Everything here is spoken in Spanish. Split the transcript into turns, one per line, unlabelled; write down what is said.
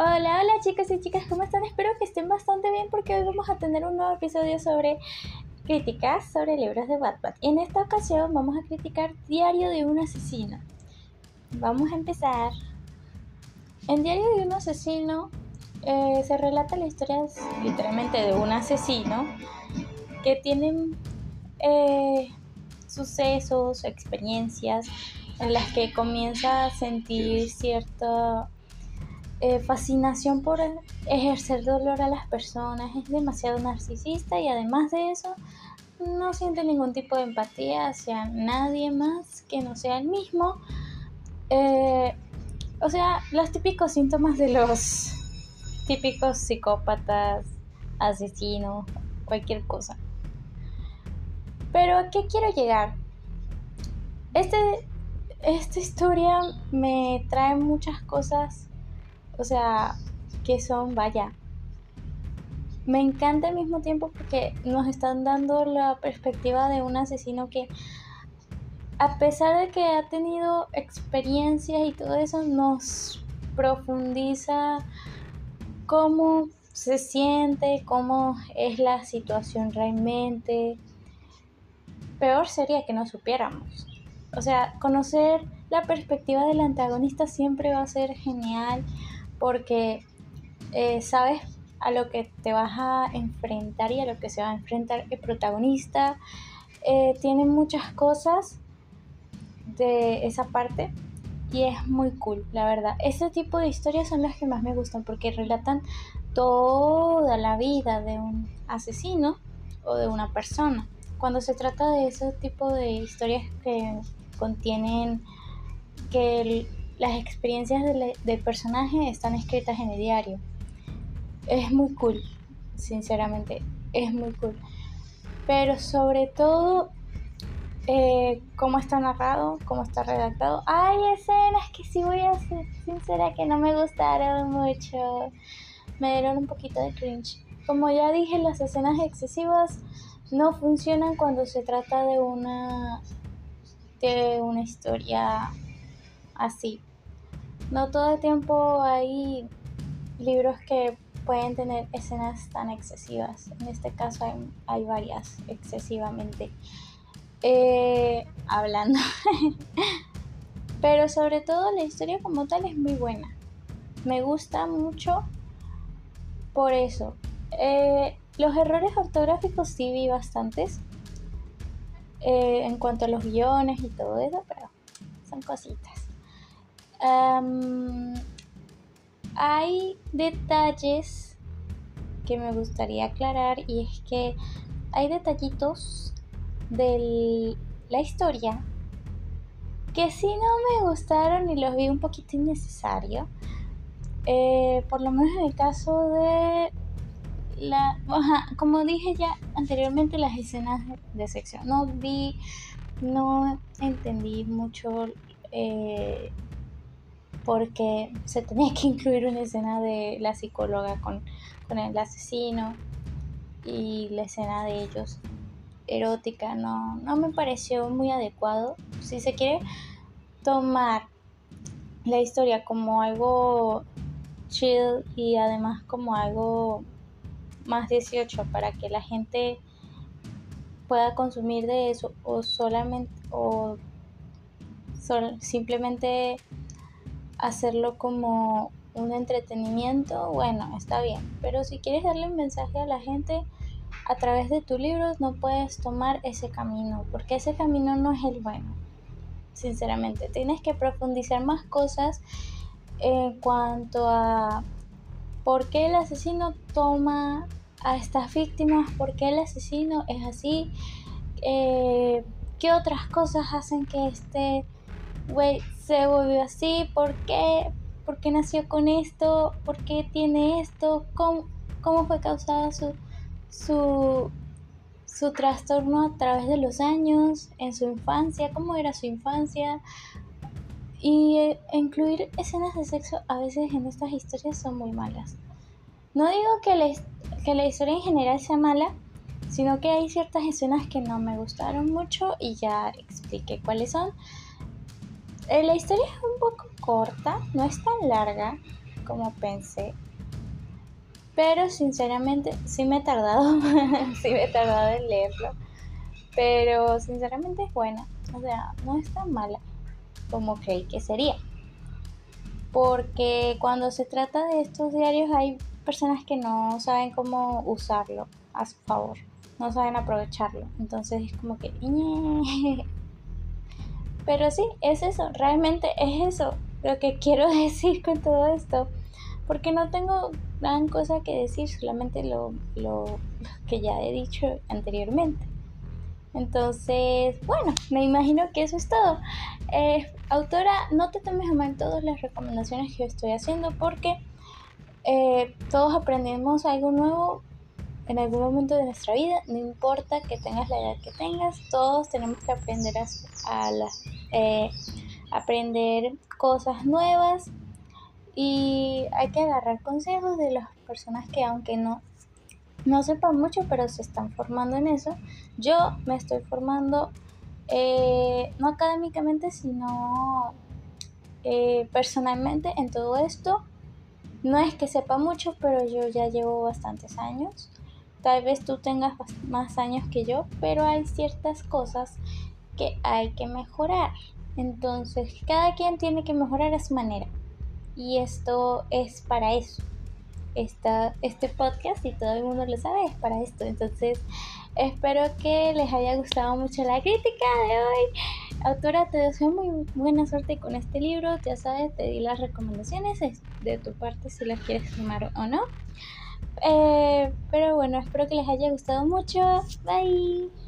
Hola, hola chicos y chicas, ¿cómo están? Espero que estén bastante bien porque hoy vamos a tener un nuevo episodio sobre críticas sobre libros de Wattpad. En esta ocasión vamos a criticar Diario de un asesino. Vamos a empezar. En Diario de un asesino eh, se relata la historia literalmente de un asesino que tiene eh, sucesos, experiencias en las que comienza a sentir cierta eh, fascinación por ejercer dolor a las personas, es demasiado narcisista y además de eso no siente ningún tipo de empatía hacia nadie más que no sea el mismo. Eh, o sea, los típicos síntomas de los típicos psicópatas, asesinos, cualquier cosa. Pero ¿a qué quiero llegar? Este, esta historia me trae muchas cosas o sea, que son, vaya, me encanta al mismo tiempo porque nos están dando la perspectiva de un asesino que a pesar de que ha tenido experiencias y todo eso, nos profundiza cómo se siente, cómo es la situación realmente. Peor sería que no supiéramos. O sea, conocer la perspectiva del antagonista siempre va a ser genial porque eh, sabes a lo que te vas a enfrentar y a lo que se va a enfrentar el protagonista. Eh, tiene muchas cosas de esa parte y es muy cool, la verdad. Ese tipo de historias son las que más me gustan porque relatan toda la vida de un asesino o de una persona. Cuando se trata de ese tipo de historias que contienen que las experiencias del, personaje están escritas en el diario. Es muy cool, sinceramente, es muy cool. Pero sobre todo, eh, cómo está narrado, cómo está redactado. Hay escenas que sí voy a ser sincera que no me gustaron mucho. Me dieron un poquito de cringe. Como ya dije, las escenas excesivas no funcionan cuando se trata de una de una historia así. No todo el tiempo hay libros que pueden tener escenas tan excesivas. En este caso hay, varias excesivamente eh, hablando. Pero sobre todo la historia como tal es muy buena. Me gusta mucho por eso. Eh, los errores ortográficos sí vi bastantes. Eh, en cuanto a los guiones y todo eso, pero son cositas hay detalles que me gustaría aclarar y es que hay detallitos de la historia que si no me gustaron y los vi un poquito innecesario. Eh, por lo menos en el caso de la, como dije ya anteriormente, las escenas de sección. No vi, no entendí mucho eh, porque se tenía que incluir una escena de la psicóloga con, el asesino y la escena de ellos erótica no, no me pareció muy adecuado. Si se quiere tomar la historia como algo chill y además como algo más 18 para que la gente pueda consumir de eso o solamente o simplemente hacerlo como un entretenimiento, bueno, está bien. Pero si quieres darle un mensaje a la gente a través de tus libros, no puedes tomar ese camino, porque ese camino no es el bueno. Sinceramente, tienes que profundizar más cosas en cuanto a por qué el asesino toma a estas víctimas, por qué el asesino es así, eh, qué otras cosas hacen que este güey se volvió así, ¿por qué? ¿Por qué nació con esto? ¿Por qué tiene esto? ¿Cómo, cómo fue causado su, su, su trastorno a través de los años, en su infancia? ¿Cómo era su infancia? Y eh, incluir escenas de sexo a veces en estas historias son muy malas. No digo que la, que la historia en general sea mala, sino que hay ciertas escenas que no me gustaron mucho y ya expliqué cuáles son. Eh, la historia es un poco corta, no es tan larga como pensé. Pero sinceramente sí me he tardado, sí me he tardado en leerlo. Pero sinceramente es buena, o sea, no es tan mala como creí que sería. Porque cuando se trata de estos diarios hay personas que no saben cómo usarlo a su favor, no saben aprovecharlo. Entonces es como que... Pero sí, es eso, realmente es eso lo que quiero decir con todo esto. Porque no tengo gran cosa que decir, solamente lo, lo que ya he dicho anteriormente. Entonces, bueno, me imagino que eso es todo. Eh, autora, no te tomes a mal todas las recomendaciones que yo estoy haciendo porque eh, todos aprendemos algo nuevo en algún momento de nuestra vida, no importa que tengas la edad que tengas, todos tenemos que aprender a, eh, aprender cosas nuevas y hay que agarrar consejos de las personas que aunque no no sepan mucho, pero se están formando en eso. Yo me estoy formando eh, no académicamente, sino eh, personalmente en todo esto. No es que sepa mucho, pero yo ya llevo bastantes años. Tal vez tú tengas más años que yo, pero hay ciertas cosas que hay que mejorar. Entonces, cada quien tiene que mejorar a su manera. Y esto es para eso este podcast y todo el mundo lo sabe, es para esto. Entonces, espero que les haya gustado mucho la crítica de hoy. Autora, te deseo muy buena suerte con este libro. Ya sabes, te di las recomendaciones de tu parte si las quieres tomar o no. Eh, pero bueno, espero que les haya gustado mucho. Bye.